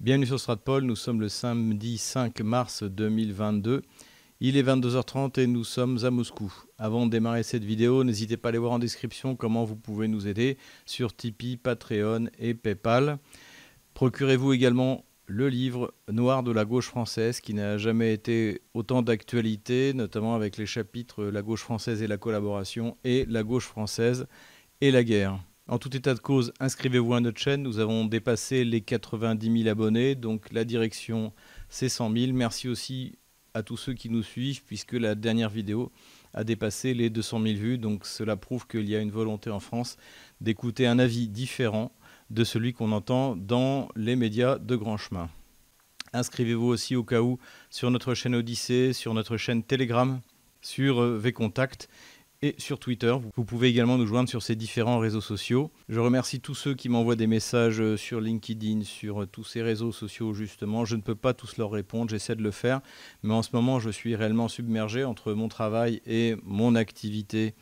Bienvenue sur Stratpol, nous sommes le samedi 5 mars 2022. Il est 22h30 et nous sommes à Moscou. Avant de démarrer cette vidéo, n'hésitez pas à aller voir en description comment vous pouvez nous aider sur Tipeee, Patreon et PayPal. Procurez-vous également le livre Noir de la gauche française qui n'a jamais été autant d'actualité, notamment avec les chapitres La gauche française et la collaboration et La gauche française et la guerre. En tout état de cause, inscrivez-vous à notre chaîne. Nous avons dépassé les 90 000 abonnés, donc la direction c'est 100 000. Merci aussi à tous ceux qui nous suivent, puisque la dernière vidéo a dépassé les 200 000 vues. Donc cela prouve qu'il y a une volonté en France d'écouter un avis différent de celui qu'on entend dans les médias de grand chemin. Inscrivez-vous aussi au cas où sur notre chaîne Odyssée, sur notre chaîne Telegram, sur VContact et sur Twitter. Vous pouvez également nous joindre sur ces différents réseaux sociaux. Je remercie tous ceux qui m'envoient des messages euh, sur LinkedIn, sur euh, tous ces réseaux sociaux justement. Je ne peux pas tous leur répondre, j'essaie de le faire, mais en ce moment je suis réellement submergé entre mon travail et mon activité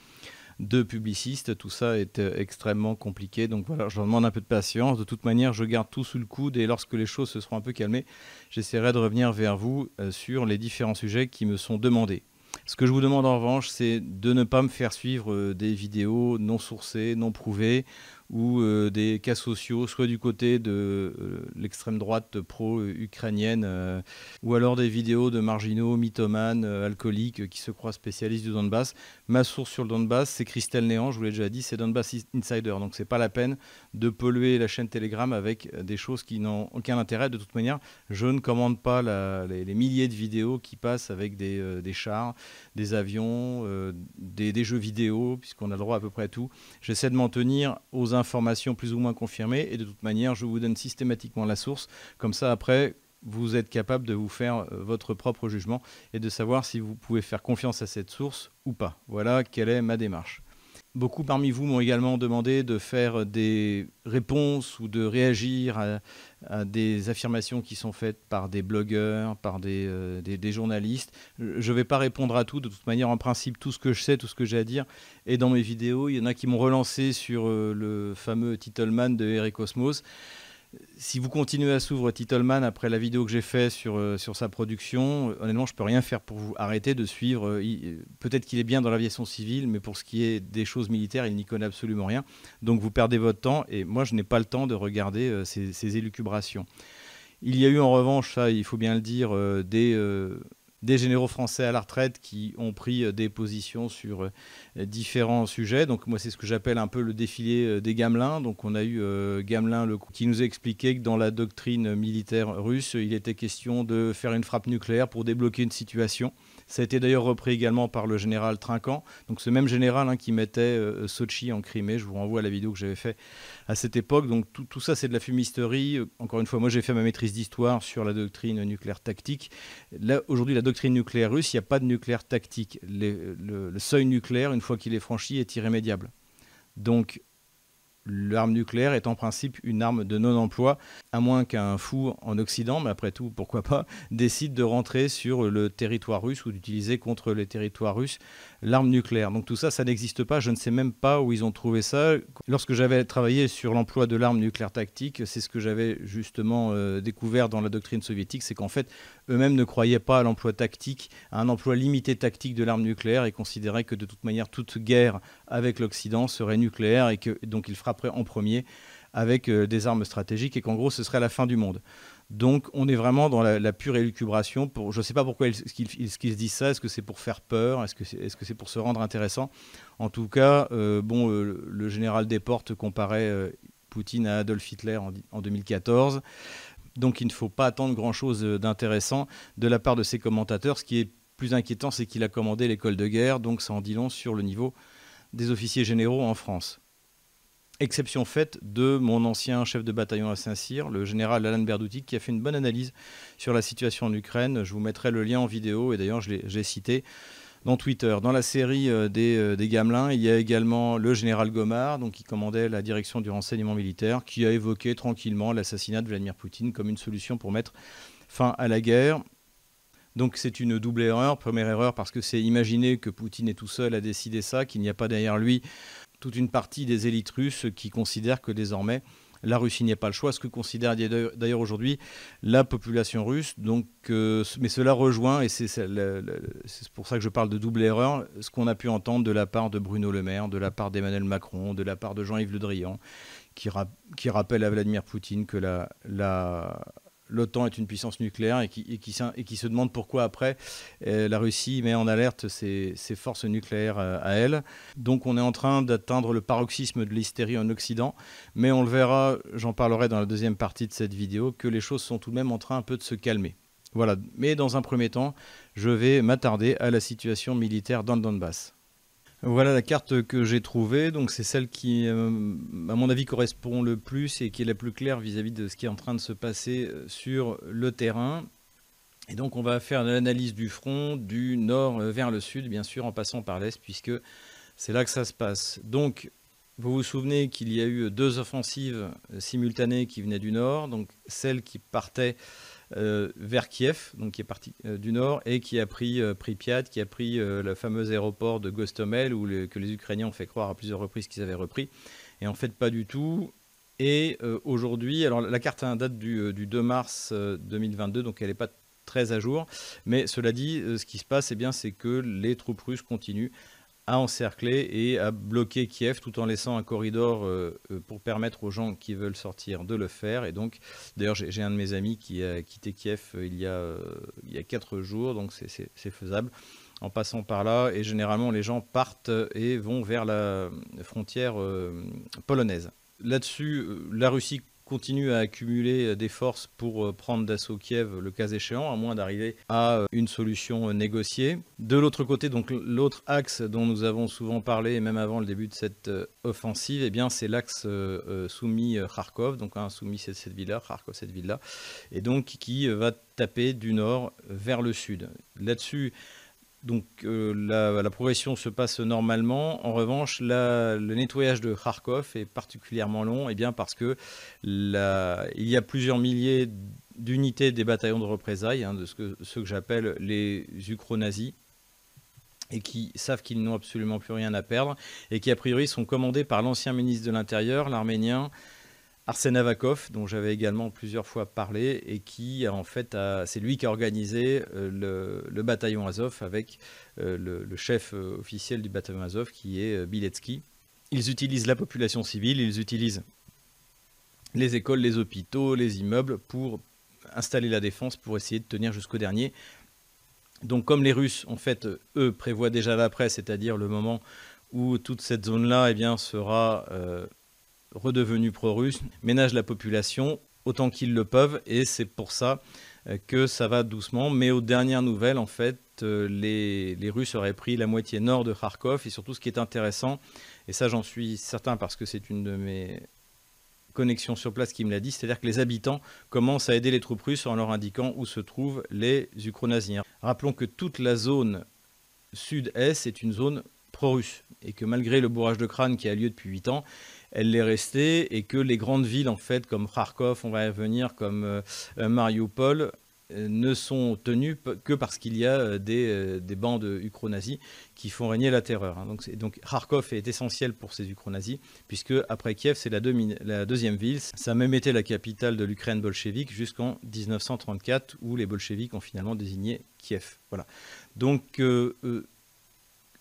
de publiciste. Tout ça est euh, extrêmement compliqué. Donc voilà, je demande un peu de patience. De toute manière, je garde tout sous le coude et lorsque les choses se seront un peu calmées, j'essaierai de revenir vers vous sur les différents sujets qui me sont demandés. Ce que je vous demande en revanche, c'est de ne pas me faire suivre euh, des vidéos non sourcées, non prouvées, ou euh, des cas sociaux, soit du côté de euh, l'extrême droite pro-ukrainienne, euh, ou alors des vidéos de marginaux, mythomanes, alcooliques qui se croient spécialistes du Donbass. Ma source sur le Donbass, c'est Christelle Néant, je vous l'ai déjà dit, c'est Donbass Insider. Donc c'est pas la peine de polluer la chaîne Telegram avec des choses qui n'ont aucun intérêt. De toute manière, je ne commande pas les, milliers de vidéos qui passent avec des, chars, des avions, des, des, jeux vidéo, puisqu'on a le droit à peu près à tout. J'essaie de m'en tenir aux informations plus ou moins confirmées. Et de toute manière, je vous donne systématiquement la source. Comme ça, après, vous êtes capable de vous faire euh, votre propre jugement et de savoir si vous pouvez faire confiance à cette source ou pas. Voilà quelle est ma démarche. Beaucoup parmi vous m'ont également demandé de faire des réponses ou de réagir à, des affirmations qui sont faites par des blogueurs, par des, euh, journalistes. Je ne vais pas répondre à tout. De toute manière, en principe, tout ce que je sais, tout ce que j'ai à dire est dans mes vidéos. Il y en a qui m'ont relancé sur euh, le fameux Titleman de Eric Osmos si vous continuez à s'ouvrir Titleman après la vidéo que j'ai faite sur, euh, sur sa production, euh, honnêtement, je peux rien faire pour vous. arrêter de suivre. Euh, peut-être qu'il est bien dans l'aviation civile, mais pour ce qui est des choses militaires, il n'y connaît absolument rien. Donc vous perdez votre temps, et moi, je n'ai pas le temps de regarder ces, ces, élucubrations. Il y a eu en revanche, ça, il faut bien le dire, des des généraux français à la retraite qui ont pris euh, des positions sur euh, différents sujets. Donc moi c'est ce que j'appelle un peu le défilé euh, des gamelins. Donc on a eu Gamelin qui nous a expliqué que dans la doctrine militaire russe, il était question de faire une frappe nucléaire pour débloquer une situation. Ça a été d'ailleurs repris également par le général Trinquant, donc ce même général hein, qui mettait euh, Sochi en Crimée. Je vous renvoie à la vidéo que j'avais fait à cette époque. Donc tout, ça, c'est de la fumisterie. Encore une fois, moi, j'ai fait ma maîtrise d'histoire sur la doctrine nucléaire tactique. Là, aujourd'hui, la doctrine nucléaire russe, il n'y a pas de nucléaire tactique. le, le seuil nucléaire, une fois qu'il est franchi, est irrémédiable. Donc l'arme nucléaire est en principe une arme de non-emploi, à moins qu'un fou en Occident, mais après tout, pourquoi pas, décide de rentrer sur le territoire russe ou d'utiliser contre les territoires russes l'arme nucléaire. Donc tout ça, ça n'existe pas. Je ne sais même pas où ils ont trouvé ça. Lorsque j'avais travaillé sur l'emploi de l'arme nucléaire tactique, c'est ce que j'avais justement euh, découvert dans la doctrine soviétique, c'est qu'en fait, eux-mêmes ne croyaient pas à l'emploi tactique, à un emploi limité tactique de l'arme nucléaire et considéraient que de toute manière, toute guerre avec l'Occident serait nucléaire et que donc ils frapperait en premier avec euh, des armes stratégiques et qu'en gros ce serait la fin du monde. Donc on est vraiment dans la, pure élucubration. Je ne sais pas pourquoi qu'ils se disent ça. Est-ce que c'est pour faire peur Est-ce que c'est est -ce pour se rendre intéressant? En tout cas, euh, bon, euh, le général Desportes comparait Poutine à Adolf Hitler en, en, 2014. Donc il ne faut pas attendre grand-chose d'intéressant de la part de ses commentateurs. Ce qui est plus inquiétant, c'est qu'il a commandé l'école de guerre. Donc ça en dit long sur le niveau des officiers généraux en France. Exception faite de mon ancien chef de bataillon à Saint-Cyr, le général Alan Berdouti, qui a fait une bonne analyse sur la situation en Ukraine. Je vous mettrai le lien en vidéo, et d'ailleurs je l'ai cité dans Twitter. Dans la série euh, des, euh, des, Gamelins, il y a également le général Gomard, donc, qui commandait la direction du renseignement militaire, qui a évoqué tranquillement l'assassinat de Vladimir Poutine comme une solution pour mettre fin à la guerre. Donc c'est une double erreur. Première erreur parce que c'est imaginer que Poutine est tout seul à décider ça, qu'il n'y a pas derrière lui toute une partie des élites russes qui considèrent que désormais La Russie n'est pas le choix, ce que considère d'ailleurs aujourd'hui la population russe. Donc, euh, mais cela rejoint, et c'est pour ça que je parle de double erreur, ce qu'on a pu entendre de la part de Bruno Le Maire, de la part d'Emmanuel Macron, de la part de Jean-Yves Le Drian, qui, rappelle à Vladimir Poutine que la l'OTAN est une puissance nucléaire et qui, se demande pourquoi après euh, la Russie met en alerte ses, forces nucléaires euh, à elle. Donc on est en train d'atteindre le paroxysme de l'hystérie en Occident, mais on le verra, j'en parlerai dans la deuxième partie de cette vidéo, que les choses sont tout de même en train un peu de se calmer. Voilà, mais dans un premier temps, je vais m'attarder à la situation militaire dans le Donbass. Voilà la carte que j'ai trouvée. Donc c'est celle qui, euh, à mon avis, correspond le plus et qui est la plus claire vis-à-vis de ce qui est en train de se passer euh, sur le terrain. Et donc on va faire l'analyse du front du nord euh, vers le sud, bien sûr, en passant par l'est, puisque c'est là que ça se passe. Donc vous vous souvenez qu'il y a eu deux offensives simultanées qui venaient du nord, donc celle qui partait vers Kiev, donc qui est parti euh, du nord, et qui a pris euh, Pripyat, qui a pris le fameux aéroport de Gostomel, où que les Ukrainiens ont fait croire à plusieurs reprises qu'ils avaient repris. Et en fait, pas du tout. Et aujourd'hui, alors la carte date du, du 2 mars 2022, donc elle n'est pas très à jour. Mais cela dit, ce qui se passe, eh bien, c'est que les troupes russes continuent encercler et à bloquer Kiev tout en laissant un corridor euh, euh, pour permettre aux gens qui veulent sortir de le faire. Et donc, d'ailleurs, j'ai un de mes amis qui a quitté Kiev euh, il y a, il y a quatre jours, donc c'est faisable en passant par là. Et généralement, les gens partent et vont vers la frontière polonaise. Là-dessus, la Russie continue à accumuler euh, des forces pour euh, prendre d'assaut Kiev le cas échéant, à moins d'arriver à euh, une solution négociée. De l'autre côté, donc l'autre axe dont nous avons souvent parlé, même avant le début de cette offensive, eh bien c'est l'axe soumis Kharkov, donc un soumis cette, cette ville-là, Kharkov cette ville-là, et donc qui va taper du nord vers le sud. Là-dessus, donc euh, la, progression se passe normalement. En revanche, le nettoyage de Kharkov est particulièrement long, et eh bien parce que il y a plusieurs milliers d'unités des bataillons de représailles, hein, de ce que, que j'appelle les ukro-nazis, et qui savent qu'ils n'ont absolument plus rien à perdre, et qui a priori sont commandés par l'ancien ministre de l'Intérieur, l'arménien Arsène Avakov, dont j'avais également plusieurs fois parlé, et qui, en fait, c'est lui qui a organisé euh, le, bataillon Azov avec euh, le, chef euh, officiel du bataillon Azov, qui est Biletsky. Ils utilisent la population civile, ils utilisent les écoles, les hôpitaux, les immeubles pour installer la défense, pour essayer de tenir jusqu'au dernier. Donc, comme les Russes, en fait, eux prévoient déjà l'après, c'est-à-dire le moment où toute cette zone-là eh bien, sera redevenus pro-russes, ménagent la population autant qu'ils le peuvent, et c'est pour ça euh, que ça va doucement. Mais aux dernières nouvelles, en fait, euh, les, Russes auraient pris la moitié nord de Kharkov, et surtout ce qui est intéressant, et ça j'en suis certain parce que c'est une de mes connexions sur place qui me l'a dit, c'est-à-dire que les habitants commencent à aider les troupes russes en leur indiquant où se trouvent les Ukro-nazis. Rappelons que toute la zone sud-est est une zone pro-russe, et que malgré le bourrage de crâne qui a lieu depuis 8 ans, elle l'est restée et que les grandes villes, en fait, comme Kharkov, on va y revenir, comme euh, euh, Mariupol, euh, ne sont tenues que parce qu'il y a des, des bandes ukro-nazis qui font régner la terreur. Hein. Donc, Kharkov est essentiel pour ces ukro-nazis, puisque après Kiev, c'est la, la, deuxième ville. Ça a même été la capitale de l'Ukraine bolchevique jusqu'en 1934, où les bolcheviks ont finalement désigné Kiev. Voilà. Donc,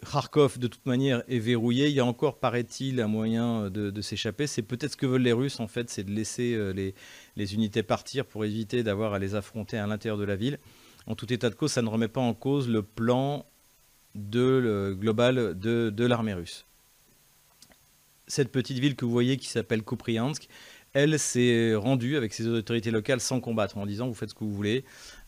Kharkov, de toute manière, est verrouillé. Il y a encore, paraît-il, un moyen de, s'échapper. C'est peut-être ce que veulent les Russes, en fait, c'est de laisser euh, les, unités partir pour éviter d'avoir à les affronter à l'intérieur de la ville. En tout état de cause, ça ne remet pas en cause le plan global de, l'armée russe. Cette petite ville que vous voyez qui s'appelle Kupriansk, elle s'est rendue avec ses autorités locales sans combattre, en disant vous faites ce que vous voulez,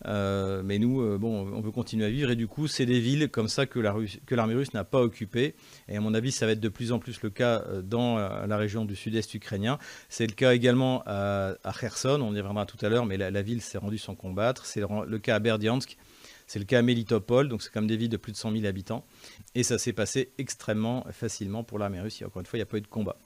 euh, mais nous, euh, on veut continuer à vivre. Et du coup, c'est des villes comme ça que l'armée russe n'a pas occupées. Et à mon avis, ça va être de plus en plus le cas euh, dans la région du sud-est ukrainien. C'est le cas également à, Kherson, on y reviendra tout à l'heure, mais la, ville s'est rendue sans combattre. C'est le, cas à Berdiansk. C'est le cas à Melitopol, donc c'est comme des villes de plus de 100 000 habitants. Et ça s'est passé extrêmement facilement pour l'armée russe. encore une fois, il n'y a pas eu de combat.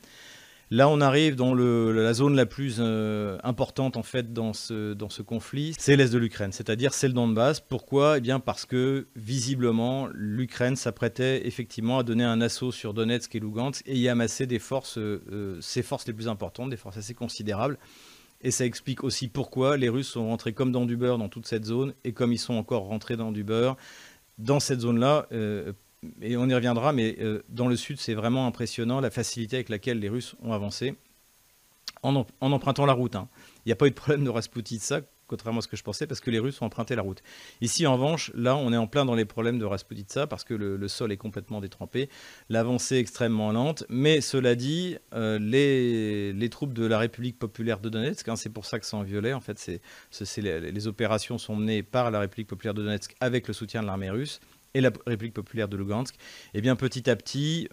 Là, on arrive dans la zone la plus euh, importante en fait dans ce, conflit, c'est l'est de l'Ukraine, c'est-à-dire c'est le Donbass. Pourquoi? Eh bien parce que visiblement l'Ukraine s'apprêtait effectivement à donner un assaut sur Donetsk et Lugansk et y amasser des forces, euh, ses forces les plus importantes, des forces assez considérables. Et ça explique aussi pourquoi les Russes sont rentrés comme dans du beurre dans toute cette zone et comme ils sont encore rentrés dans du beurre dans cette zone-là. Euh, et on y reviendra, mais euh, dans le sud, c'est vraiment impressionnant la facilité avec laquelle les Russes ont avancé en, empruntant la route. Hein. Il n'y a pas eu de problème de ça, contrairement à ce que je pensais, parce que les Russes ont emprunté la route. Ici, en revanche, là, on est en plein dans les problèmes de Rasputitsa, parce que le, sol est complètement détrempé, l'avancée est extrêmement lente, mais cela dit, euh, les, troupes de la République populaire de Donetsk, hein, c'est pour ça que c'est en violet, en fait, les, les opérations sont menées par la République populaire de Donetsk avec le soutien de l'armée russe, et la République populaire de Lugansk, eh bien petit à petit,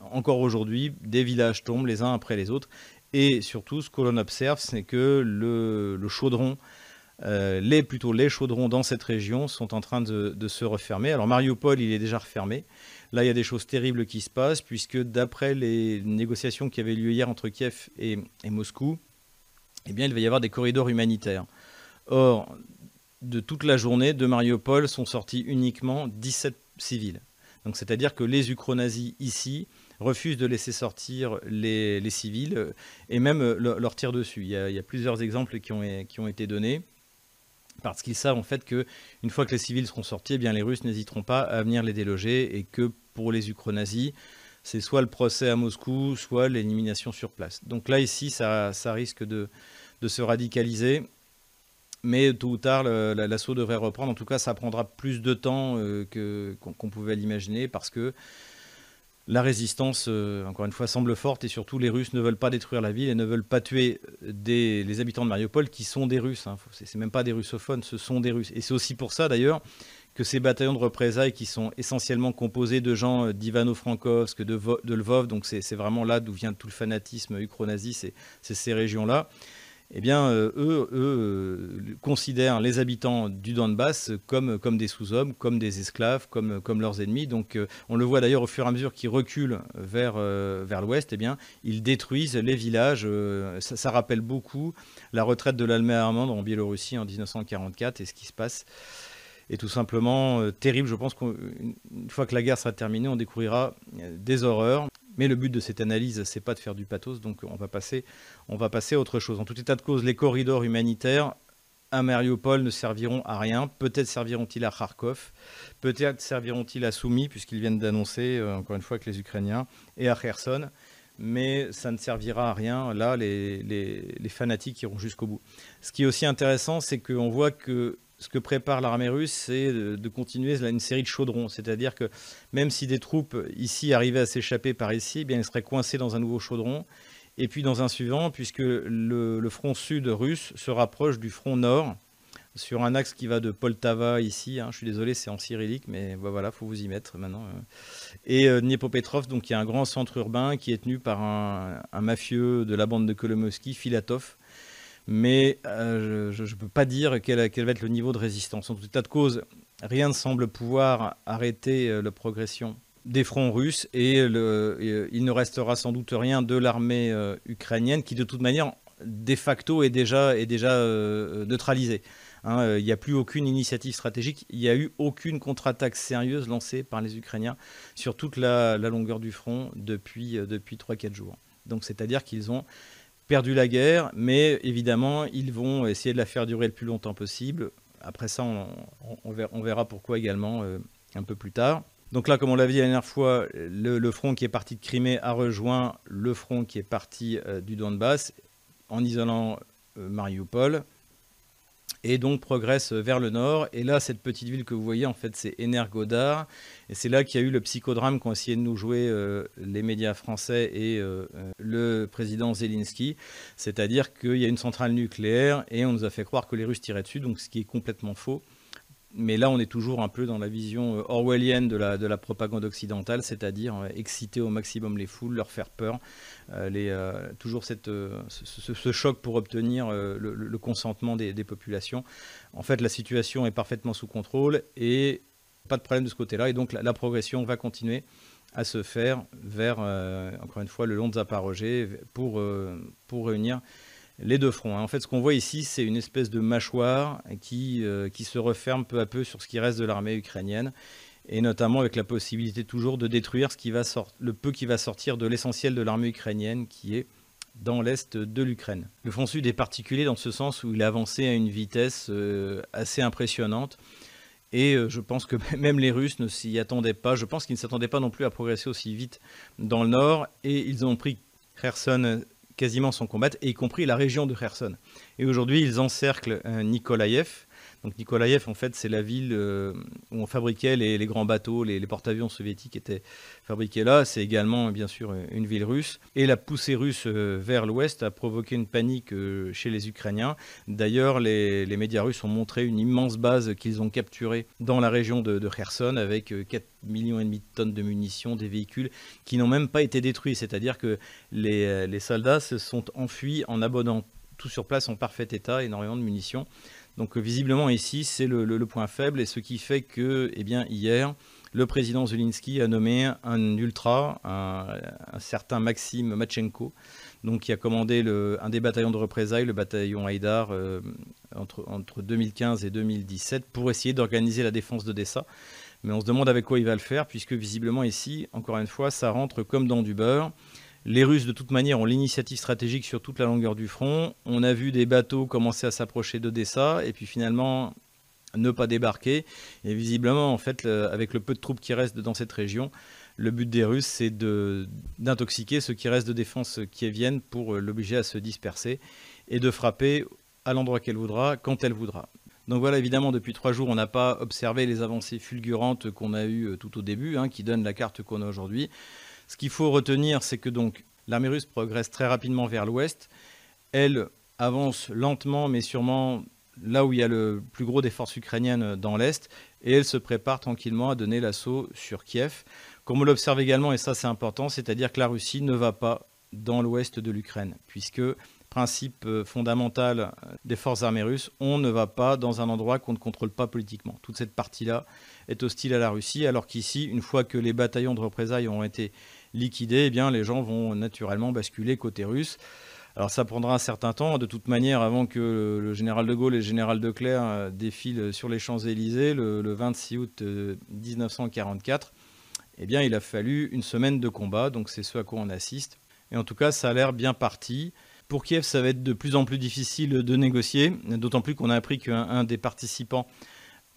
encore aujourd'hui, des villages tombent les uns après les autres. Et surtout, ce que l'on observe, c'est que le, chaudron, euh, les, plutôt les chaudrons dans cette région sont en train de, se refermer. Alors Mariupol, il est déjà refermé. Là, il y a des choses terribles qui se passent, puisque d'après les négociations qui avaient lieu hier entre Kiev et, et Moscou, eh bien, il va y avoir des corridors humanitaires. Or, de toute la journée de Mariupol sont sortis uniquement 17 civils. Donc c'est-à-dire que les ukronazis ici refusent de laisser sortir les, civils euh, et même euh, leur, tirent dessus. Il y, a, plusieurs exemples qui ont, été donnés parce qu'ils savent en fait que une fois que les civils seront sortis, eh bien les Russes n'hésiteront pas à venir les déloger et que pour les ukronazis, c'est soit le procès à Moscou, soit l'élimination sur place. Donc là ici, ça, risque de se radicaliser mais tôt ou tard, l'assaut devrait reprendre. En tout cas, ça prendra plus de temps euh, qu'on pouvait l'imaginer parce que la résistance, euh, encore une fois, semble forte et surtout les Russes ne veulent pas détruire la ville et ne veulent pas tuer les habitants de Mariupol qui sont des Russes. Hein. C'est même pas des russophones, ce sont des Russes. Et c'est aussi pour ça d'ailleurs que ces bataillons de représailles qui sont essentiellement composés de gens euh, d'Ivano-Frankovsk, de, Lvov, donc c'est vraiment là d'où vient tout le fanatisme ukro-nazi, c'est ces régions-là eh bien, euh, eux, euh, considèrent les habitants du Donbass comme, comme des sous-hommes, comme des esclaves, comme, comme leurs ennemis. Donc, euh, on le voit d'ailleurs au fur et à mesure qu'ils reculent vers, vers l'ouest, eh bien, ils détruisent les villages. Ça, rappelle beaucoup la retraite de l'armée allemande en Biélorussie en 1944 et ce qui se passe est tout simplement terrible. Je pense qu'une fois que la guerre sera terminée, on découvrira des horreurs. Mais le but de cette analyse, c'est pas de faire du pathos, donc on va passer, on va passer à autre chose. En tout état de cause, les corridors humanitaires à Mariupol ne serviront à rien. Peut-être serviront-ils à Kharkov, peut-être serviront-ils à Soumy, puisqu'ils viennent d'annoncer, euh, encore une fois, que les Ukrainiens, et à Kherson. Mais ça ne servira à rien. Là, les, les fanatiques iront jusqu'au bout. Ce qui est aussi intéressant, c'est qu'on voit que ce que prépare l'armée russe, c'est de, continuer une série de chaudrons. C'est-à-dire que même si des troupes ici arrivaient à s'échapper par ici, eh bien, elles seraient coincées dans un nouveau chaudron. Et puis dans un suivant, puisque le, front sud russe se rapproche du front nord, sur un axe qui va de Poltava ici, hein. je suis désolé, c'est en cyrillique, mais bah, voilà, faut vous y mettre maintenant. Euh. Et euh, Dniepopetrov, donc qui est un grand centre urbain qui est tenu par un, un mafieux de la bande de Kolomoski, Filatov, mais euh, je ne peux pas dire quel, va être le niveau de résistance. En tout état de cause, rien ne semble pouvoir arrêter euh, la progression des fronts russes et, il ne restera sans doute rien de l'armée euh, ukrainienne qui de toute manière de facto est déjà, est déjà neutralisée. Hein. il n'y a plus aucune initiative stratégique, il n'y a eu aucune contre-attaque sérieuse lancée par les Ukrainiens sur toute la, longueur du front depuis, depuis 3-4 jours. Donc c'est-à-dire qu'ils ont perdu la guerre, mais évidemment, ils vont essayer de la faire durer le plus longtemps possible. Après ça, on, verra, pourquoi également euh, un peu plus tard. Donc là, comme on l'a vu la dernière fois, le, front qui est parti de Crimée a rejoint le front qui est parti euh, du Donbass en isolant euh, Mariupol et donc progresse vers le nord. Et là, cette petite ville que vous voyez, en fait, c'est Energodar. Et c'est là qu'il y a eu le psychodrame qu'ont essayé de nous jouer euh, les médias français et euh, euh, le président Zelensky. C'est-à-dire qu'il y a une centrale nucléaire et on nous a fait croire que les Russes tiraient dessus, donc ce qui est complètement faux mais là, on est toujours un peu dans la vision euh, orwellienne de la, de la propagande occidentale, c'est-à-dire euh, exciter au maximum les foules, leur faire peur, euh, toujours ce, choc pour obtenir le, consentement des, populations. En fait, la situation est parfaitement sous contrôle et pas de problème de ce côté-là, et donc la, progression va continuer à se faire vers, encore une fois, le long de Zaporozhye pour, pour réunir les deux fronts. Hein. En fait, ce qu'on voit ici, c'est une espèce de mâchoire qui, qui se referme peu à peu sur ce qui reste de l'armée ukrainienne et notamment avec la possibilité toujours de détruire ce qui va le peu qui va sortir de l'essentiel de l'armée ukrainienne qui est dans l'est de l'Ukraine. Le front sud est particulier dans ce sens où il a avancé à une vitesse euh, assez impressionnante. Et euh, je pense que même les Russes ne s'y attendaient pas. Je pense qu'ils ne s'attendaient pas non plus à progresser aussi vite dans le nord. Et ils ont pris Kherson quasiment sans combattre, y compris la région de Kherson. Et aujourd'hui, ils encerclent euh, Nikolaïev, donc Nikolaïev, en fait, c'est la ville euh, où on fabriquait les, grands bateaux, les, porte-avions soviétiques étaient fabriqués là. C'est également, bien sûr, une ville russe. Et la poussée russe euh, vers l'ouest a provoqué une panique euh, chez les Ukrainiens. D'ailleurs, les, médias russes ont montré une immense base qu'ils ont capturée dans la région de, Kherson avec 4 millions et demi de tonnes de munitions, des véhicules qui n'ont même pas été détruits. C'est-à-dire que les, les soldats se sont enfuis en abonnant tout sur place en parfait état, énormément de munitions. Donc euh, visiblement ici, c'est le, point faible et ce qui fait que, eh bien, hier, le président Zelensky a nommé un ultra, un, certain Maxime Machenko, donc qui a commandé un des bataillons de représailles, le bataillon Haïdar, euh, entre, entre 2015 et 2017, pour essayer d'organiser la défense d'Odessa. Mais on se demande avec quoi il va le faire, puisque visiblement ici, encore une fois, ça rentre comme dans du beurre. Les Russes, de toute manière, ont l'initiative stratégique sur toute la longueur du front. On a vu des bateaux commencer à s'approcher d'Odessa et puis finalement ne pas débarquer. Et visiblement, en fait, avec le peu de troupes qui restent dans cette région, le but des Russes, c'est d'intoxiquer ceux qui restent de défense qui viennent pour l'obliger à se disperser et de frapper à l'endroit qu'elle voudra, quand elle voudra. Donc voilà, évidemment, depuis trois jours, on n'a pas observé les avancées fulgurantes qu'on a eues tout au début, hein, qui donnent la carte qu'on a aujourd'hui. Ce qu'il faut retenir, c'est que donc l'armée russe progresse très rapidement vers l'ouest. Elle avance lentement, mais sûrement là où il y a le plus gros des forces ukrainiennes dans l'est, et elle se prépare tranquillement à donner l'assaut sur Kiev. Comme on l'observe également, et ça c'est important, c'est-à-dire que la Russie ne va pas dans l'ouest de l'Ukraine, puisque principe euh, fondamental euh, des forces armées russes, on ne va pas dans un endroit qu'on ne contrôle pas politiquement. Toute cette partie-là est hostile à la Russie, alors qu'ici, une fois que les bataillons de représailles ont été liquidés, eh bien, les gens vont naturellement basculer côté russe. Alors ça prendra un certain temps, de toute manière, avant que le général de Gaulle et le général de Clerc euh, défilent sur les Champs-Élysées le, 26 août 1944. Eh bien, il a fallu une semaine de combat, donc c'est ce à quoi on assiste. Et en tout cas, ça a l'air bien parti. Pour Kiev, ça va être de plus en plus difficile de négocier, d'autant plus qu'on a appris qu'un des participants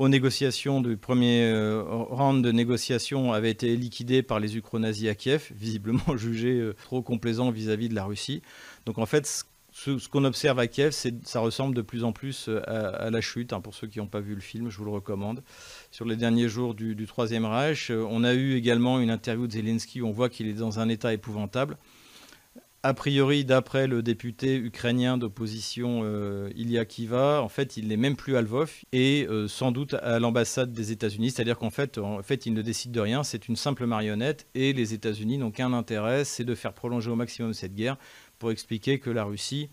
aux négociations du premier euh, round de négociations avait été liquidé par les ukro-nazis à Kiev, visiblement jugé euh, trop complaisant vis-à-vis de la Russie. Donc en fait, ce, qu'on observe à Kiev, ça ressemble de plus en plus euh, à, la chute. Hein, pour ceux qui n'ont pas vu le film, je vous le recommande. Sur les derniers jours du, du Troisième Reich, on a eu également une interview de Zelensky où on voit qu'il est dans un état épouvantable. A priori, d'après le député ukrainien d'opposition euh, Ilya Kiva, en fait, il n'est même plus à Lvov et euh, sans doute à l'ambassade des États-Unis. C'est-à-dire qu'en fait, il ne décide de rien. C'est une simple marionnette et les États-Unis n'ont qu'un intérêt, c'est de faire prolonger au maximum cette guerre pour expliquer que la Russie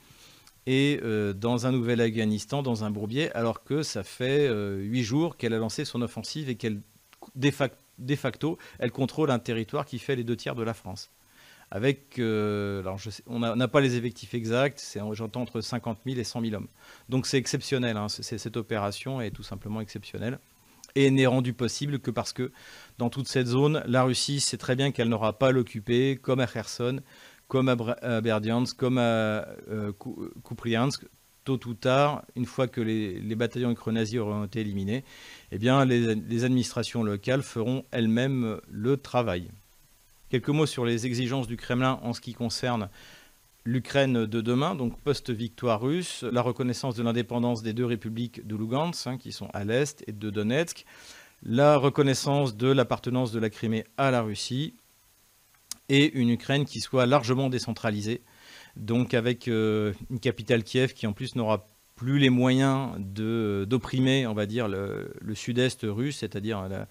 est euh, dans un nouvel Afghanistan, dans un bourbier, alors que ça fait huit jours qu'elle a lancé son offensive et qu'elle, de facto, elle contrôle un territoire qui fait les deux tiers de la France avec, euh, on n'a pas les effectifs exacts, j'entends entre 50 000 et 100 000 hommes. Donc c'est exceptionnel, hein, cette opération est tout simplement exceptionnelle et n'est rendue possible que parce que dans toute cette zone, la Russie sait très bien qu'elle n'aura pas l'occuper, comme à Kherson, comme à Berdiansk, comme à euh, Kupriansk, tôt ou tard, une fois que les, bataillons ukro-nazis auront été éliminés, eh bien, les administrations locales feront elles-mêmes le travail. Quelques mots sur les exigences du Kremlin en ce qui concerne l'Ukraine de demain, donc post-victoire russe, la reconnaissance de l'indépendance des deux républiques de Lugansk, hein, qui sont à l'est, et de Donetsk, la reconnaissance de l'appartenance de la Crimée à la Russie, et une Ukraine qui soit largement décentralisée, donc avec euh, une capitale Kiev qui en plus n'aura plus les moyens d'opprimer, on va dire, le, le sud-est russe, c'est-à-dire la,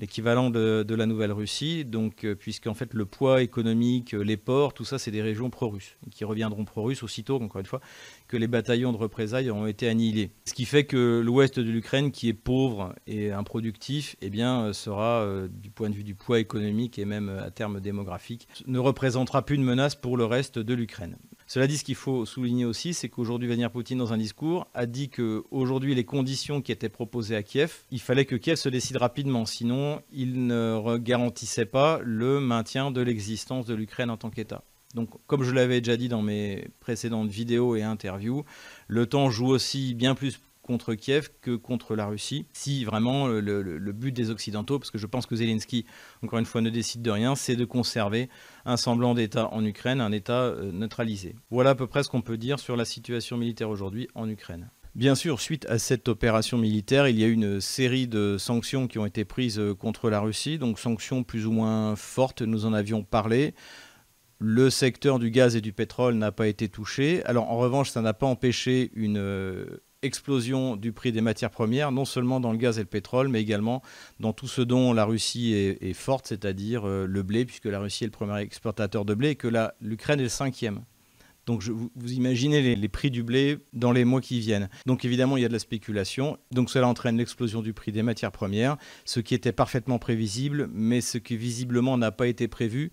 l'équivalent de, la Nouvelle-Russie, donc euh, puisqu'en fait le poids économique, les ports, tout ça, c'est des régions pro-russes, qui reviendront pro-russes aussitôt, encore une fois, que les bataillons de représailles ont été annihilés. Ce qui fait que l'ouest de l'Ukraine, qui est pauvre et improductif, eh bien, sera, du point de vue du poids économique et même à terme démographique, ne représentera plus une menace pour le reste de l'Ukraine. Cela dit, ce qu'il faut souligner aussi, c'est qu'aujourd'hui, Vladimir Poutine, dans un discours, a dit qu'aujourd'hui, les conditions qui étaient proposées à Kiev, il fallait que Kiev se décide rapidement, sinon il ne garantissait pas le maintien de l'existence de l'Ukraine en tant qu'État. Donc, comme je l'avais déjà dit dans mes précédentes vidéos et interviews, le temps joue aussi bien plus contre Kiev que contre la Russie. Si vraiment le, but des Occidentaux, parce que je pense que Zelensky, encore une fois, ne décide de rien, c'est de conserver un semblant d'État en Ukraine, un État euh, neutralisé. Voilà à peu près ce qu'on peut dire sur la situation militaire aujourd'hui en Ukraine. Bien sûr, suite à cette opération militaire, il y a eu une série de sanctions qui ont été prises euh, contre la Russie, donc sanctions plus ou moins fortes, nous en avions parlé. Le secteur du gaz et du pétrole n'a pas été touché. Alors en revanche, ça n'a pas empêché une euh, explosion du prix des matières premières, non seulement dans le gaz et le pétrole, mais également dans tout ce dont la Russie est, forte, c'est-à-dire euh, le blé, puisque la Russie est le premier exportateur de blé et que l'Ukraine est le cinquième. Donc vous, imaginez les, prix du blé dans les mois qui viennent. Donc évidemment, il y a de la spéculation. Donc cela entraîne l'explosion du prix des matières premières, ce qui était parfaitement prévisible, mais ce qui visiblement n'a pas été prévu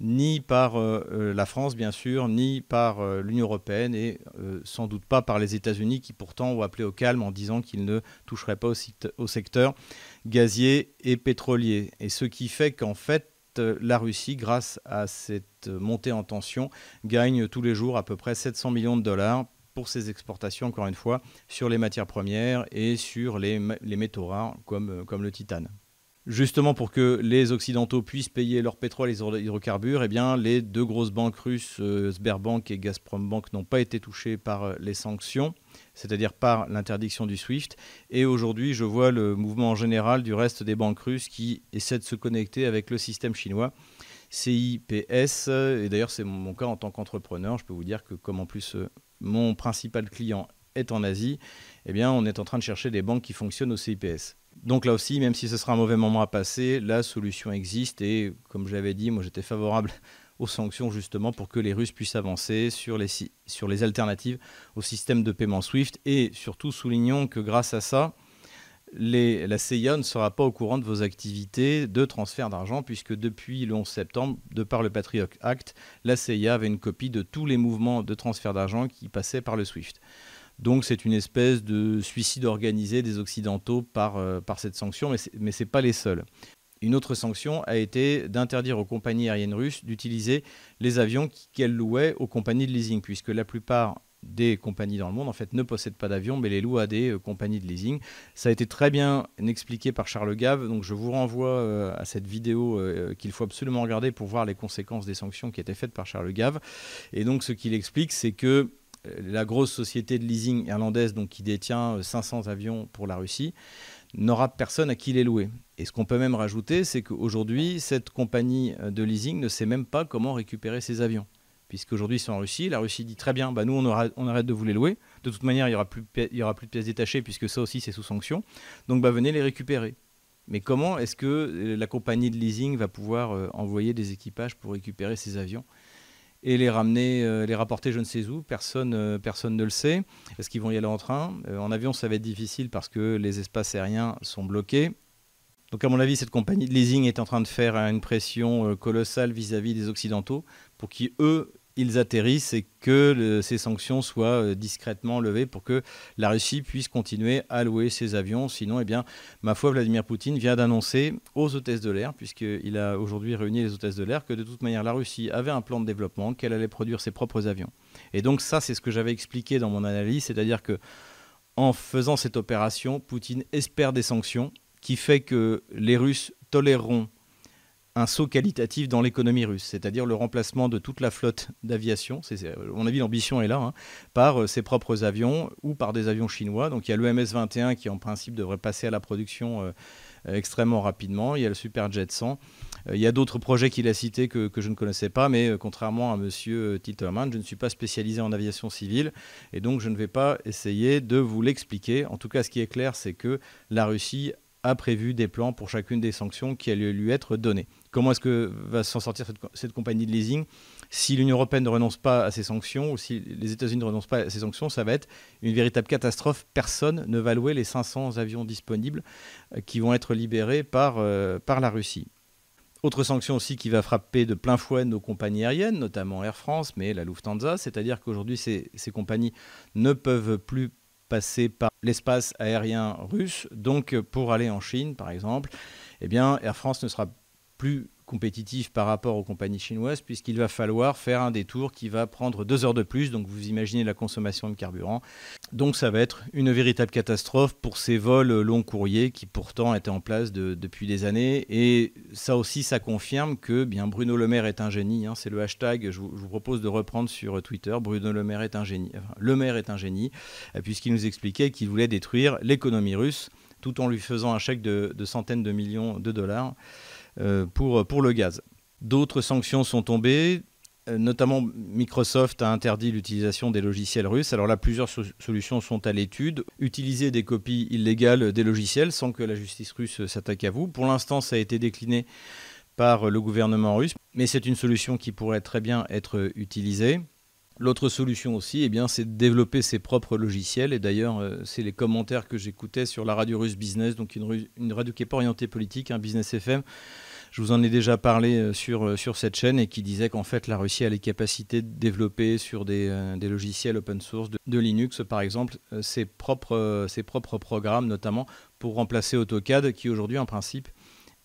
ni par euh, euh, la France, bien sûr, ni par euh, l'Union européenne et sans doute pas par les États-Unis qui pourtant ont appelé au calme en disant qu'ils ne toucheraient pas au, secteur gazier et pétrolier. Et ce qui fait qu'en fait, la Russie, grâce à cette montée en tension, gagne tous les jours à peu près 700 millions de dollars pour ses exportations, encore une fois, sur les matières premières et sur les, métaux rares comme le titane justement pour que les Occidentaux puissent payer leur pétrole et les hydrocarbures, eh bien, les deux grosses banques russes, euh, Sberbank et Gazprombank, n'ont pas été touchées par euh, les sanctions, c'est-à-dire par l'interdiction du SWIFT. Et aujourd'hui, je vois le mouvement général du reste des banques russes qui essaient de se connecter avec le système chinois. CIPS, et d'ailleurs c'est mon cas en tant qu'entrepreneur, je peux vous dire que comme en plus euh, mon principal client est en Asie, eh on est en train de chercher des banques qui fonctionnent au CIPS. Donc là aussi, même si ce sera un mauvais moment à passer, la solution existe et comme je l'avais dit, moi j'étais favorable aux sanctions justement pour que les Russes puissent avancer sur les, sur les alternatives au système de paiement SWIFT et surtout soulignons que grâce à ça, la CIA ne sera pas au courant de vos activités de transfert d'argent puisque depuis le 11 septembre, de par le Patriot Act, la CIA avait une copie de tous les mouvements de transfert d'argent qui passaient par le SWIFT. Donc c'est une espèce de suicide organisé des Occidentaux par, euh, par cette sanction, mais ce n'est pas les seuls. Une autre sanction a été d'interdire aux compagnies aériennes russes d'utiliser les avions qu'elles louaient aux compagnies de leasing, puisque la plupart des compagnies dans le monde en fait ne possèdent pas d'avions mais les louent à des euh, compagnies de leasing. Ça a été très bien expliqué par Charles Gave, donc je vous renvoie euh, à cette vidéo qu'il faut absolument regarder pour voir les conséquences des sanctions qui étaient faites par Charles Gave. Et donc ce qu'il explique, c'est que la grosse société de leasing irlandaise qui détient 500 euh, avions pour la Russie n'aura personne à qui les louer. Et ce qu'on peut même rajouter, c'est qu'aujourd'hui, cette compagnie euh, de leasing ne sait même pas comment récupérer ses avions. Puisqu'aujourd'hui, ils sont en Russie. La Russie dit très bien, bah, nous, on, arrête de vous les louer. De toute manière, il n'y aura, plus, aura plus de pièces détachées, puisque ça aussi, c'est sous sanction. Donc, bah, venez les récupérer. Mais comment est-ce que la compagnie de leasing va pouvoir envoyer des équipages pour récupérer ces avions? Et les ramener, euh, les rapporter je ne sais où. Personne, euh, personne ne le sait. Est-ce qu'ils vont y aller en train? Euh, En avion, ça va être difficile parce que les espaces aériens sont bloqués. Donc à mon avis, cette compagnie de leasing est en train de faire une pression colossale vis-à-vis des Occidentaux pour qu'ils, eux, ils atterrissent et que ces sanctions soient euh, discrètement levées pour que la Russie puisse continuer à louer ses avions. Sinon, eh bien, ma foi, Vladimir Poutine vient d'annoncer aux hôtesses de l'air, puisqu'il a aujourd'hui réuni les hôtesses de l'air, que de toute manière, la Russie avait un plan de développement, qu'elle allait produire ses propres avions. Et donc ça, c'est ce que j'avais expliqué dans mon analyse, c'est-à-dire que en faisant cette opération, Poutine espère des sanctions qui fait que les Russes toléreront un saut qualitatif dans l'économie russe, c'est-à-dire le remplacement de toute la flotte d'aviation, à mon avis l'ambition est là, hein, par euh, ses propres avions ou par des avions chinois. Donc il y a le MS-21 qui en principe devrait passer à la production euh, extrêmement rapidement, il y a le Superjet 100, euh, il y a d'autres projets qu'il a cités que, je ne connaissais pas, mais contrairement à M. Tilterman, je ne suis pas spécialisé en aviation civile et donc je ne vais pas essayer de vous l'expliquer. En tout cas, ce qui est clair, c'est que la Russie a prévu des plans pour chacune des sanctions qui allaient lui être données. Comment est-ce que va s'en sortir cette, compagnie de leasing? Si l'Union européenne ne renonce pas à ces sanctions, ou si les États-Unis ne renoncent pas à ces sanctions, ça va être une véritable catastrophe. Personne ne va louer les 500 avions disponibles euh, qui vont être libérés par, euh, par la Russie. Autre sanction aussi qui va frapper de plein fouet nos compagnies aériennes, notamment Air France, mais la Lufthansa, c'est-à-dire qu'aujourd'hui ces, ces compagnies ne peuvent plus passer par l'espace aérien russe. Donc pour aller en Chine, par exemple, eh bien, Air France ne sera plus compétitif par rapport aux compagnies chinoises, puisqu'il va falloir faire un détour qui va prendre deux heures de plus. Donc vous imaginez la consommation de carburant. Donc ça va être une véritable catastrophe pour ces vols long courriers qui pourtant étaient en place depuis des années. Et ça aussi, ça confirme que bien Bruno Le Maire est un génie. Hein. c'est le hashtag. Je vous, propose de reprendre sur Twitter. Bruno Le Maire est un génie. le Maire est un génie, euh, puisqu'il nous expliquait qu'il voulait détruire l'économie russe tout en lui faisant un chèque de centaines de millions de dollars. Euh, pour, le gaz. D'autres sanctions sont tombées, euh, notamment Microsoft a interdit l'utilisation des logiciels russes. Alors là, plusieurs solutions sont à l'étude. Utiliser des copies illégales des logiciels sans que la justice russe s'attaque à vous. Pour l'instant, ça a été décliné par le gouvernement russe, mais c'est une solution qui pourrait très bien être utilisée. L'autre solution aussi, eh c'est de développer ses propres logiciels. Et d'ailleurs, euh, c'est les commentaires que j'écoutais sur la radio russe Business, donc une, une radio qui n'est pas orientée politique, un hein, Business FM, je vous en ai déjà parlé euh, sur, euh, sur cette chaîne et qui disait qu'en fait la Russie a les capacités de développer sur des, euh, des logiciels open source de, Linux par exemple ses propres, ses propres programmes notamment pour remplacer AutoCAD qui aujourd'hui en principe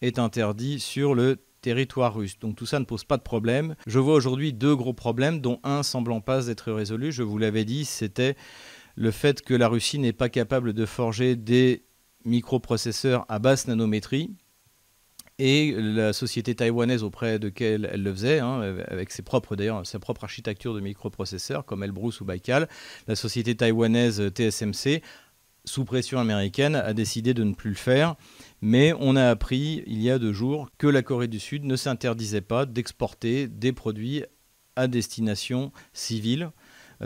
est interdit sur le territoire russe. Donc tout ça ne pose pas de problème. Je vois aujourd'hui deux gros problèmes dont un semblant pas être résolu. Je vous l'avais dit, c'était le fait que la Russie n'est pas capable de forger des microprocesseurs à basse nanométrie et la société taïwanaise auprès de laquelle elle le faisait, hein, avec sa propre architecture de microprocesseurs comme Elbrus ou Baikal, la société taïwanaise TSMC, sous pression américaine, a décidé de ne plus le faire. Mais on a appris il y a deux jours que la Corée du Sud ne s'interdisait pas d'exporter des produits à destination civile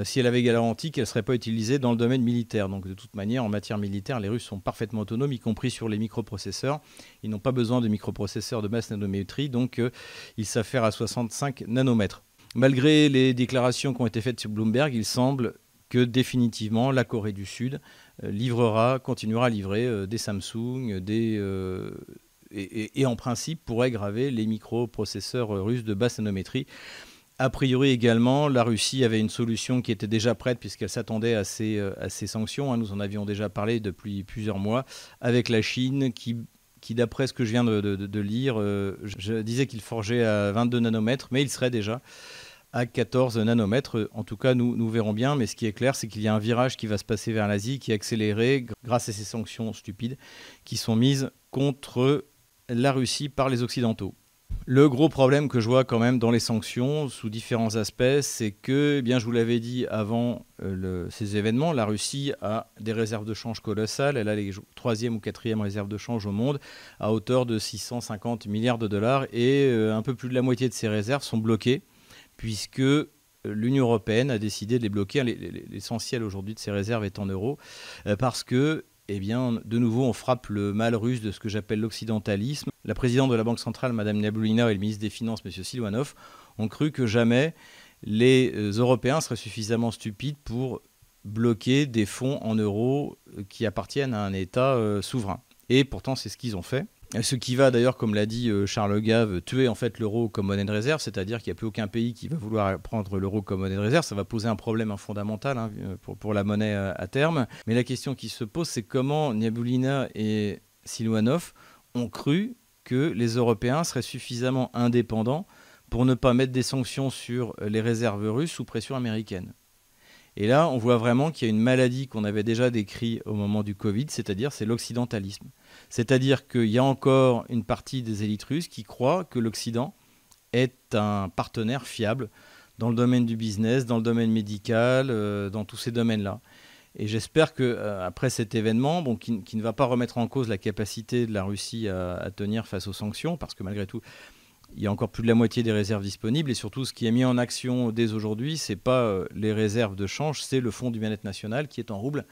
si elle avait garanti qu'elle ne serait pas utilisée dans le domaine militaire. Donc de toute manière, en matière militaire, les Russes sont parfaitement autonomes, y compris sur les microprocesseurs. Ils n'ont pas besoin de microprocesseurs de basse nanométrie, donc euh, ils faire à 65 nanomètres. Malgré les déclarations qui ont été faites sur Bloomberg, il semble que définitivement la Corée du Sud euh, livrera, continuera à livrer des Samsung, et, en principe pourrait graver les microprocesseurs russes de basse nanométrie. A priori également, la Russie avait une solution qui était déjà prête puisqu'elle s'attendait à ces, euh, sanctions. Hein. Nous en avions déjà parlé depuis plusieurs mois avec la Chine qui d'après ce que je viens de, lire, euh, je disais qu'il forgeait à 22 nanomètres, mais il serait déjà à 14 nanomètres. En tout cas, nous, nous verrons bien, mais ce qui est clair, c'est qu'il y a un virage qui va se passer vers l'Asie, qui est accéléré grâce à ces sanctions stupides qui sont mises contre la Russie par les Occidentaux. Le gros problème que je vois quand même dans les sanctions, sous différents aspects, c'est que, eh bien, je vous l'avais dit avant euh, ces événements, la Russie a des réserves de change colossales. Elle a les troisième ou quatrième réserves de change au monde à hauteur de 650 milliards de dollars et euh, un peu plus de la moitié de ces réserves sont bloquées puisque euh, l'Union européenne a décidé de les bloquer. L'essentiel aujourd'hui de ces réserves est en euros parce que eh bien, de nouveau, on frappe le mal russe de ce que j'appelle l'occidentalisme. La présidente de la Banque centrale, Mme Naboulina, et le ministre des Finances, M. Silwanov, ont cru que jamais les euh, Européens seraient suffisamment stupides pour bloquer des fonds en euros euh, qui appartiennent à un État euh, souverain. Et pourtant, c'est ce qu'ils ont fait. Ce qui va d'ailleurs, comme l'a dit euh, Charles Gave, tuer en fait l'euro comme monnaie de réserve, c'est-à-dire qu'il n'y a plus aucun pays qui va vouloir prendre l'euro comme monnaie de réserve. Ça va poser un problème fondamental hein, pour, pour, la monnaie euh, à terme. Mais la question qui se pose, c'est comment Niabulina et Silwanov ont cru que les Européens seraient suffisamment indépendants pour ne pas mettre des sanctions sur les réserves russes sous pression américaine. Et là, on voit vraiment qu'il y a une maladie qu'on avait déjà décrite au moment du Covid, c'est-à-dire c'est l'occidentalisme. C'est-à-dire qu'il y a encore une partie des élites russes qui croient que l'Occident est un partenaire fiable dans le domaine du business, dans le domaine médical, euh, dans tous ces domaines-là. Et j'espère que euh, cet événement, qui, ne va pas remettre en cause la capacité de la Russie à, tenir face aux sanctions, parce que malgré tout, il y a encore plus de la moitié des réserves disponibles et surtout ce qui est mis en action dès aujourd'hui, c'est pas euh, les réserves de change, c'est le fonds du bien-être national qui est en rouble.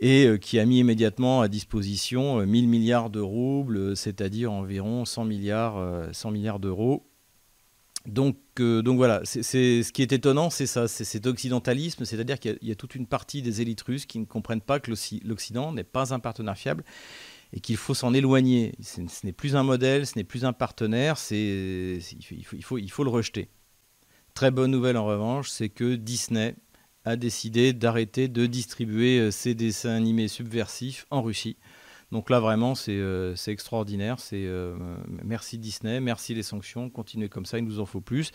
et euh, qui a mis immédiatement à disposition 1000 milliards de roubles, c'est-à-dire environ 100 milliards, 100 milliards d'euros. Donc, voilà, ce qui est étonnant, c'est ça, c'est cet occidentalisme, c'est-à-dire qu'il y, a toute une partie des élites russes qui ne comprennent pas que l'Occident n'est pas un partenaire fiable et qu'il faut s'en éloigner. Ce n'est plus un modèle, ce n'est plus un partenaire, c'est, il, faut, il, faut, il faut le rejeter. Très bonne nouvelle en revanche, c'est que Disney a décidé d'arrêter de distribuer euh, ses dessins animés subversifs en Russie. Donc là, vraiment, c'est euh, extraordinaire. C'est euh, merci Disney, merci les sanctions, continuez comme ça, il nous en faut plus.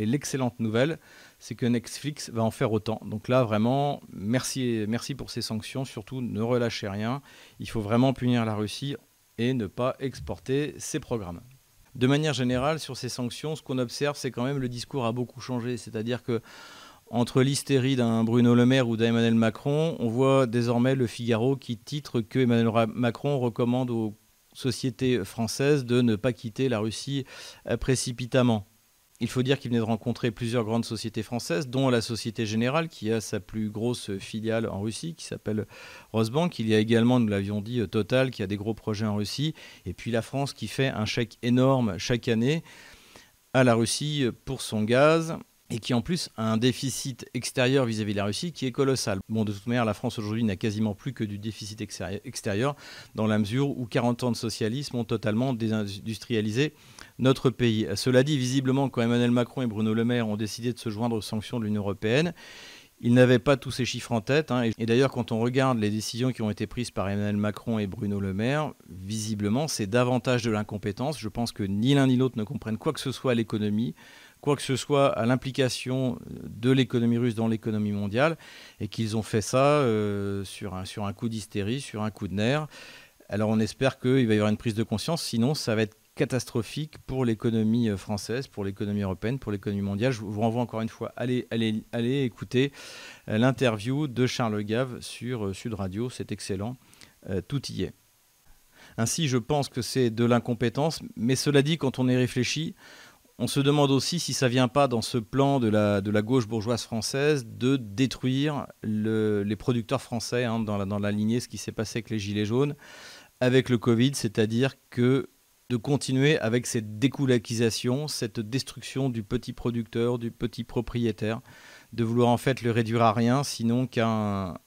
Et l'excellente nouvelle, c'est que Netflix va en faire autant. Donc là, vraiment, merci, merci pour ces sanctions. Surtout, ne relâchez rien. Il faut vraiment punir la Russie et ne pas exporter ses programmes. De manière générale, sur ces sanctions, ce qu'on observe, c'est quand même le discours a beaucoup changé. C'est-à-dire que entre l'hystérie d'un Bruno Le Maire ou d'Emmanuel Macron, on voit désormais le Figaro qui titre que Emmanuel Macron recommande aux sociétés françaises de ne pas quitter la Russie euh, précipitamment. Il faut dire qu'il venait de rencontrer plusieurs grandes sociétés françaises, dont la Société Générale, qui a sa plus grosse filiale en Russie, qui s'appelle Rosbank. Il y a également, nous l'avions dit, Total, qui a des gros projets en Russie. Et puis la France, qui fait un chèque énorme chaque année à la Russie pour son gaz et qui en plus a un déficit extérieur vis-à-vis de la Russie qui est colossal. Bon, de toute manière, la France aujourd'hui n'a quasiment plus que du déficit extérieur, dans la mesure où 40 ans de socialisme ont totalement désindustrialisé notre pays. Cela dit, visiblement, quand Emmanuel Macron et Bruno Le Maire ont décidé de se joindre aux sanctions de l'Union européenne, ils n'avaient pas tous ces chiffres en tête. Hein. et d'ailleurs, quand on regarde les décisions qui ont été prises par Emmanuel Macron et Bruno Le Maire, visiblement, c'est davantage de l'incompétence. Je pense que ni l'un ni l'autre ne comprennent quoi que ce soit à l'économie quoi que ce soit à l'implication de l'économie russe dans l'économie mondiale, et qu'ils ont fait ça euh, sur, un, coup d'hystérie, sur un coup de nerf. Alors on espère qu'il va y avoir une prise de conscience, sinon ça va être catastrophique pour l'économie euh, française, pour l'économie européenne, pour l'économie mondiale. Je vous renvoie encore une fois, allez, allez, allez écouter euh, l'interview de Charles Gave sur Sud Radio, c'est excellent, tout y est. Ainsi, je pense que c'est de l'incompétence, mais cela dit, quand on y réfléchit, on se demande aussi si ça vient pas dans ce plan de la, gauche bourgeoise française de détruire les producteurs français hein, dans, la, lignée, ce qui s'est passé avec les Gilets jaunes, avec le Covid, c'est-à-dire que de continuer avec cette découlakisation, cette destruction du petit producteur, du petit propriétaire, de vouloir en fait le réduire à rien, sinon qu'un un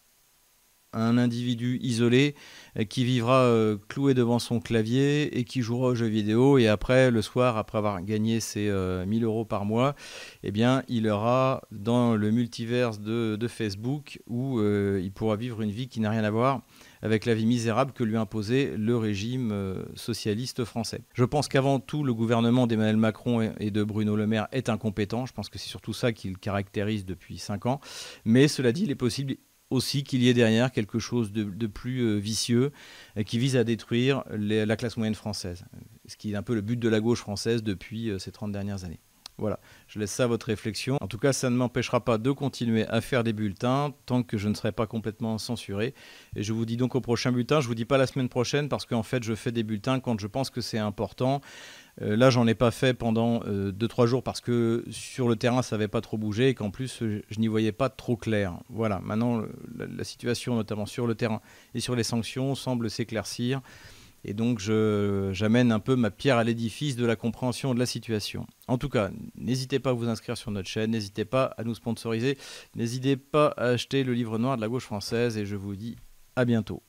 individu isolé euh, qui vivra euh, cloué devant son clavier et qui jouera aux jeux vidéo et après le soir après avoir gagné ses 1000 euh, euros par mois eh bien il aura dans le multiverse de, Facebook où il pourra vivre une vie qui n'a rien à voir avec la vie misérable que lui imposait le régime socialiste français. Je pense qu'avant tout, le gouvernement d'Emmanuel Macron et de Bruno Le Maire est incompétent. Je pense que c'est surtout ça qu'il caractérise depuis 5 ans. Mais cela dit, il est possible aussi qu'il y ait derrière quelque chose de, plus euh, vicieux euh, qui vise à détruire la classe moyenne française, ce qui est un peu le but de la gauche française depuis euh, ces 30 dernières années. Voilà, je laisse ça à votre réflexion. En tout cas, ça ne m'empêchera pas de continuer à faire des bulletins tant que je ne serai pas complètement censuré. Et je vous dis donc au prochain bulletin. Je ne vous dis pas la semaine prochaine parce qu'en fait, je fais des bulletins quand je pense que c'est important. Euh, là, j'en ai pas fait pendant 2-3 euh, jours parce que sur le terrain, ça n'avait pas trop bougé et qu'en plus, je n'y voyais pas trop clair. Voilà, maintenant, la situation, notamment sur le terrain et sur les sanctions, semble s'éclaircir. Et donc, j'amène un peu ma pierre à l'édifice de la compréhension de la situation. En tout cas, n'hésitez pas à vous inscrire sur notre chaîne, n'hésitez pas à nous sponsoriser, n'hésitez pas à acheter le livre noir de la gauche française et je vous dis à bientôt.